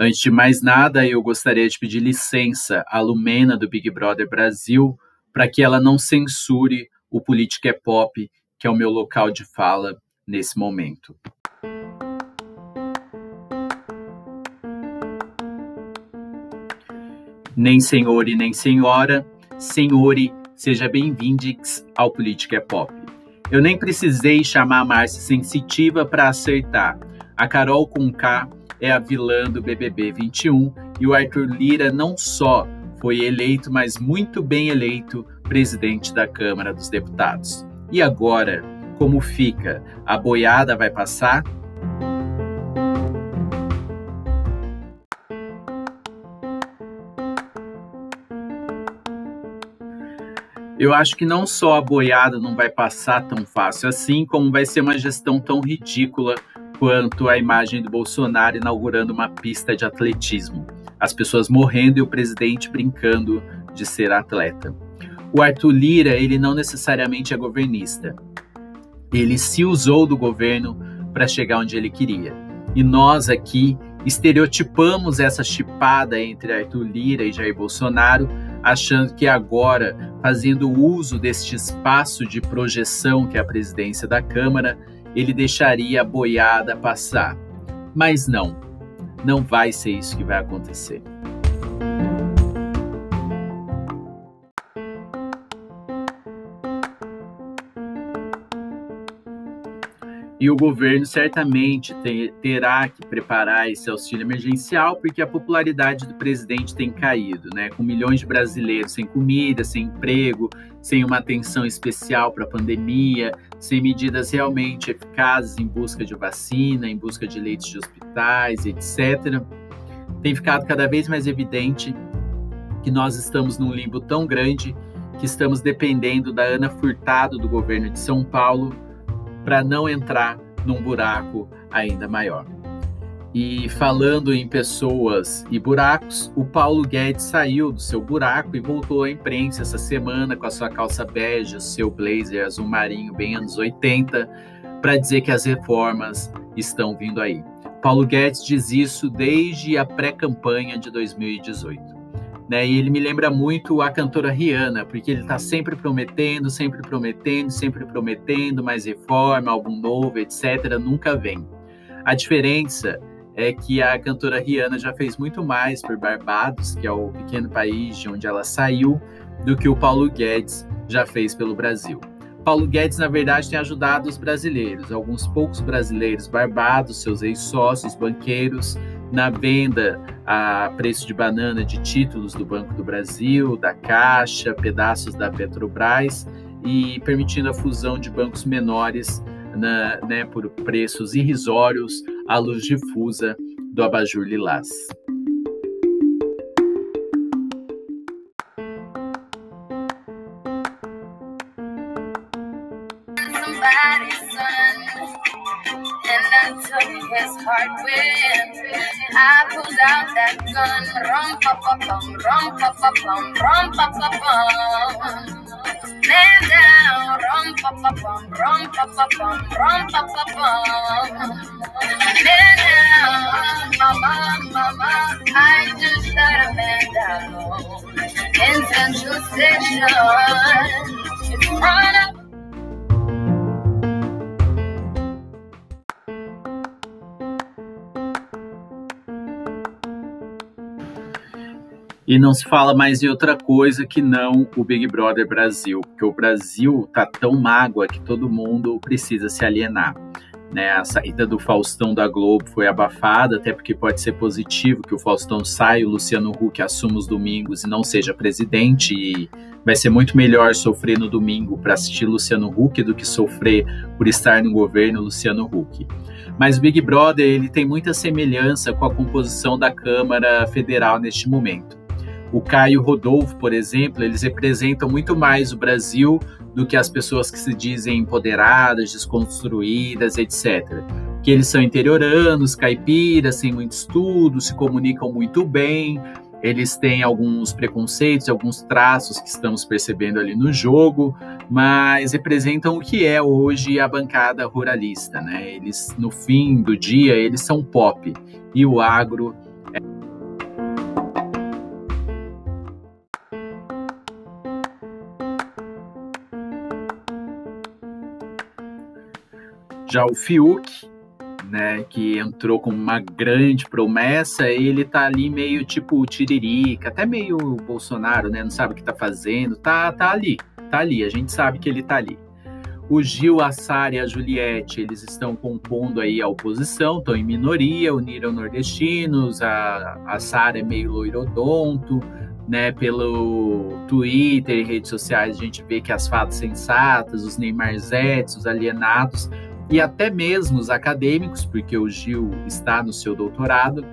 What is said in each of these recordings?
Antes de mais nada, eu gostaria de pedir licença à Lumena do Big Brother Brasil para que ela não censure o Política é Pop, que é o meu local de fala nesse momento. Nem senhor e nem senhora, senhore, seja bem-vindos ao Política é Pop. Eu nem precisei chamar a Márcia Sensitiva para acertar. A Carol com K é a vilã do BBB 21 e o Arthur Lira não só foi eleito, mas muito bem eleito presidente da Câmara dos Deputados. E agora, como fica? A boiada vai passar? Eu acho que não só a boiada não vai passar tão fácil assim, como vai ser uma gestão tão ridícula quanto a imagem do Bolsonaro inaugurando uma pista de atletismo. As pessoas morrendo e o presidente brincando de ser atleta. O Arthur Lira, ele não necessariamente é governista. Ele se usou do governo para chegar onde ele queria. E nós aqui estereotipamos essa chipada entre Arthur Lira e Jair Bolsonaro, achando que agora, fazendo uso deste espaço de projeção que é a presidência da Câmara, ele deixaria a boiada passar. Mas não, não vai ser isso que vai acontecer. E o governo certamente terá que preparar esse auxílio emergencial, porque a popularidade do presidente tem caído, né? Com milhões de brasileiros sem comida, sem emprego, sem uma atenção especial para a pandemia, sem medidas realmente eficazes em busca de vacina, em busca de leitos de hospitais, etc. Tem ficado cada vez mais evidente que nós estamos num limbo tão grande que estamos dependendo da Ana Furtado do governo de São Paulo para não entrar num buraco ainda maior. E falando em pessoas e buracos, o Paulo Guedes saiu do seu buraco e voltou à imprensa essa semana com a sua calça bege, o seu blazer azul marinho bem anos 80, para dizer que as reformas estão vindo aí. Paulo Guedes diz isso desde a pré-campanha de 2018. Né? E ele me lembra muito a cantora Rihanna, porque ele está sempre prometendo, sempre prometendo, sempre prometendo mais reforma, álbum novo, etc. Nunca vem. A diferença é que a cantora Rihanna já fez muito mais por Barbados, que é o pequeno país de onde ela saiu, do que o Paulo Guedes já fez pelo Brasil. Paulo Guedes, na verdade, tem ajudado os brasileiros, alguns poucos brasileiros barbados, seus ex-sócios, banqueiros, na venda a preço de banana de títulos do Banco do Brasil, da Caixa, pedaços da Petrobras e permitindo a fusão de bancos menores na, né, por preços irrisórios à luz difusa do abajur lilás. rum pa pa bum, rum pa pa bum. Man down, pa pa bum, rum pa pa bum. Mama, mama, I just shot a man down in Central Station. It's front e não se fala mais em outra coisa que não o Big Brother Brasil, porque o Brasil tá tão mágoa que todo mundo precisa se alienar. Né, a saída do Faustão da Globo foi abafada, até porque pode ser positivo que o Faustão saia, o Luciano Huck assuma os domingos e não seja presidente. E vai ser muito melhor sofrer no domingo para assistir Luciano Huck do que sofrer por estar no governo Luciano Huck. Mas o Big Brother ele tem muita semelhança com a composição da Câmara Federal neste momento o Caio Rodolfo, por exemplo, eles representam muito mais o Brasil do que as pessoas que se dizem empoderadas, desconstruídas, etc. Que eles são interioranos, caipiras, sem muito estudo, se comunicam muito bem, eles têm alguns preconceitos, alguns traços que estamos percebendo ali no jogo, mas representam o que é hoje a bancada ruralista, né? Eles, no fim do dia, eles são pop e o agro Já o Fiuk, né, que entrou com uma grande promessa, ele tá ali meio tipo tiririca, até meio Bolsonaro, né, não sabe o que tá fazendo, tá, tá ali, tá ali, a gente sabe que ele tá ali. O Gil, a Sara e a Juliette, eles estão compondo aí a oposição, estão em minoria, uniram nordestinos, a, a Sara é meio loirodonto, né, pelo Twitter e redes sociais a gente vê que as fadas sensatas, os Neymarzetes, os alienados e até mesmo os acadêmicos, porque o Gil está no seu doutorado,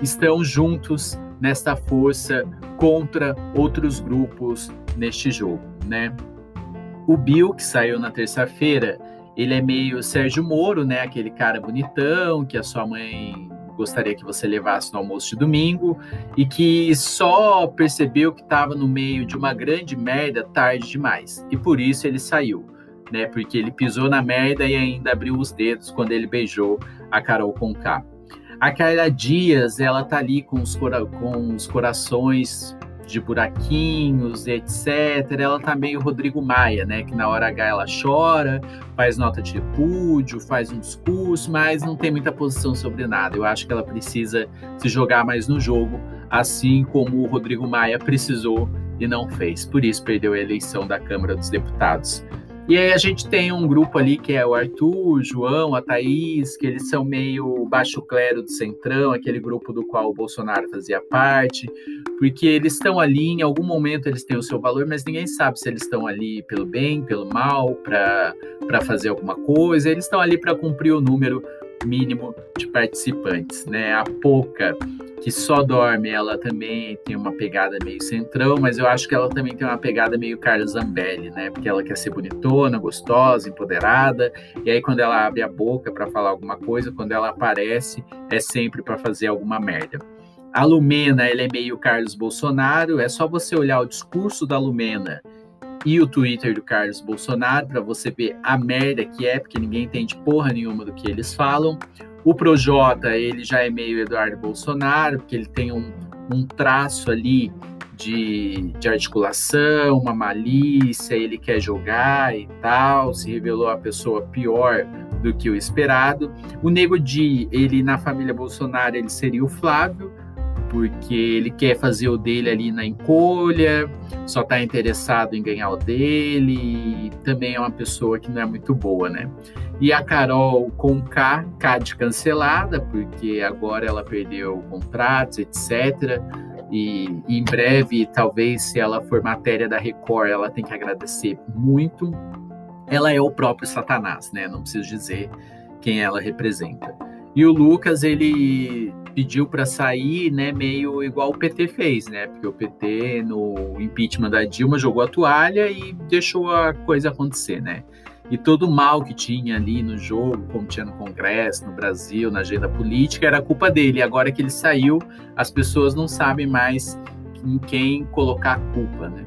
estão juntos nesta força contra outros grupos neste jogo, né? O Bill, que saiu na terça-feira, ele é meio Sérgio Moro, né? Aquele cara bonitão que a sua mãe gostaria que você levasse no almoço de domingo e que só percebeu que estava no meio de uma grande merda tarde demais. E por isso ele saiu, né? Porque ele pisou na merda e ainda abriu os dedos quando ele beijou a Carol Conká. A Carla Dias, ela tá ali com os, cora com os corações de buraquinhos, etc. Ela tá meio Rodrigo Maia, né? Que na hora H ela chora, faz nota de repúdio, faz um discurso, mas não tem muita posição sobre nada. Eu acho que ela precisa se jogar mais no jogo, assim como o Rodrigo Maia precisou e não fez. Por isso perdeu a eleição da Câmara dos Deputados. E aí a gente tem um grupo ali que é o Arthur, o João, a Thaís, que eles são meio baixo clero do Centrão, aquele grupo do qual o Bolsonaro fazia parte, porque eles estão ali, em algum momento eles têm o seu valor, mas ninguém sabe se eles estão ali pelo bem, pelo mal, para fazer alguma coisa, eles estão ali para cumprir o número mínimo de participantes, né? A pouca que só dorme, ela também tem uma pegada meio centrão, mas eu acho que ela também tem uma pegada meio Carlos Zambelli, né? Porque ela quer ser bonitona, gostosa, empoderada, e aí quando ela abre a boca para falar alguma coisa, quando ela aparece, é sempre para fazer alguma merda. A Lumena, ela é meio Carlos Bolsonaro, é só você olhar o discurso da Lumena e o Twitter do Carlos Bolsonaro para você ver a merda que é, porque ninguém entende porra nenhuma do que eles falam. O Projota, ele já é meio Eduardo Bolsonaro, porque ele tem um, um traço ali de, de, articulação, uma malícia, ele quer jogar e tal, se revelou a pessoa pior do que o esperado. O Nego Di, ele na família Bolsonaro, ele seria o Flávio, porque ele quer fazer o dele ali na encolha, só está interessado em ganhar o dele, e também é uma pessoa que não é muito boa, né? E a Carol com K, K de cancelada, porque agora ela perdeu contratos, etc. E, em breve, talvez, se ela for matéria da Record, ela tem que agradecer muito. Ela é o próprio Satanás, né? Não preciso dizer quem ela representa. E o Lucas, ele pediu para sair, né, meio igual o PT fez, né? Porque o PT no impeachment da Dilma jogou a toalha e deixou a coisa acontecer, né? E todo o mal que tinha ali no jogo, como tinha no Congresso, no Brasil, na agenda política, era culpa dele. Agora que ele saiu, as pessoas não sabem mais em quem colocar a culpa, né?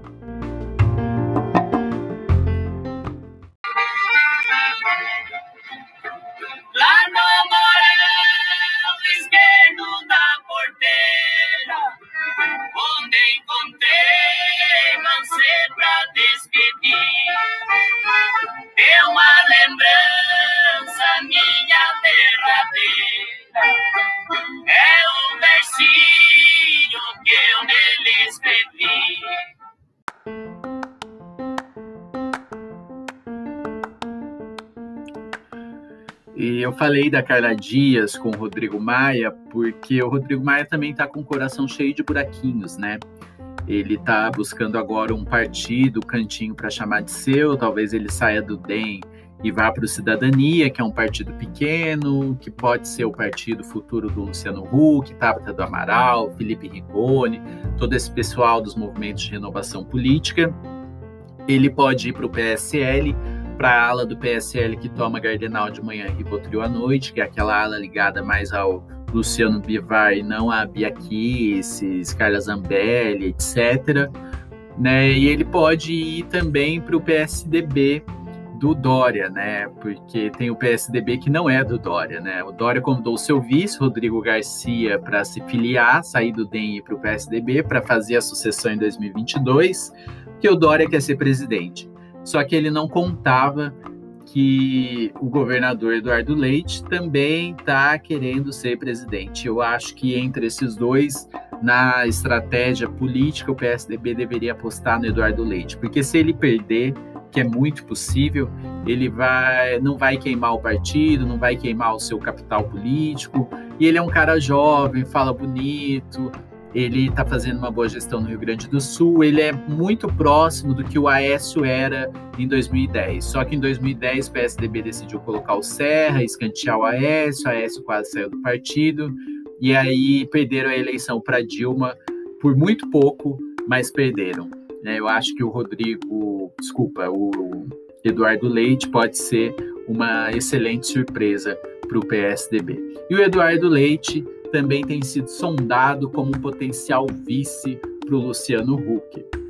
Eu falei da Carla Dias com o Rodrigo Maia, porque o Rodrigo Maia também está com o coração cheio de buraquinhos, né? Ele está buscando agora um partido, cantinho para chamar de seu, talvez ele saia do DEM e vá para o Cidadania, que é um partido pequeno, que pode ser o partido futuro do Luciano Huck, Tabata do Amaral, Felipe Rigoni, todo esse pessoal dos movimentos de renovação política. Ele pode ir para o PSL, para a ala do PSL que toma Gardenal de manhã e Rivotril à noite, que é aquela ala ligada mais ao Luciano Bivar e não a Bia Kicis, Carla Zambelli, etc. Né? E ele pode ir também para o PSDB do Dória, né? Porque tem o PSDB que não é do Dória, né? O Dória convidou o seu vice, Rodrigo Garcia, para se filiar, sair do DEM para o PSDB para fazer a sucessão em 2022, porque o Dória quer ser presidente. Só que ele não contava que o governador Eduardo Leite também está querendo ser presidente. Eu acho que entre esses dois, na estratégia política, o PSDB deveria apostar no Eduardo Leite, porque se ele perder, que é muito possível, ele vai, não vai queimar o partido, não vai queimar o seu capital político. E ele é um cara jovem, fala bonito, ele está fazendo uma boa gestão no Rio Grande do Sul, ele é muito próximo do que o Aécio era em 2010. Só que em 2010 o PSDB decidiu colocar o Serra, escantear o Aécio, o Aécio quase saiu do partido, e aí perderam a eleição para Dilma por muito pouco, mas perderam. Né? Eu acho que o Rodrigo, desculpa, o Eduardo Leite pode ser uma excelente surpresa para o PSDB. E o Eduardo Leite também tem sido sondado como um potencial vice para o Luciano Huck.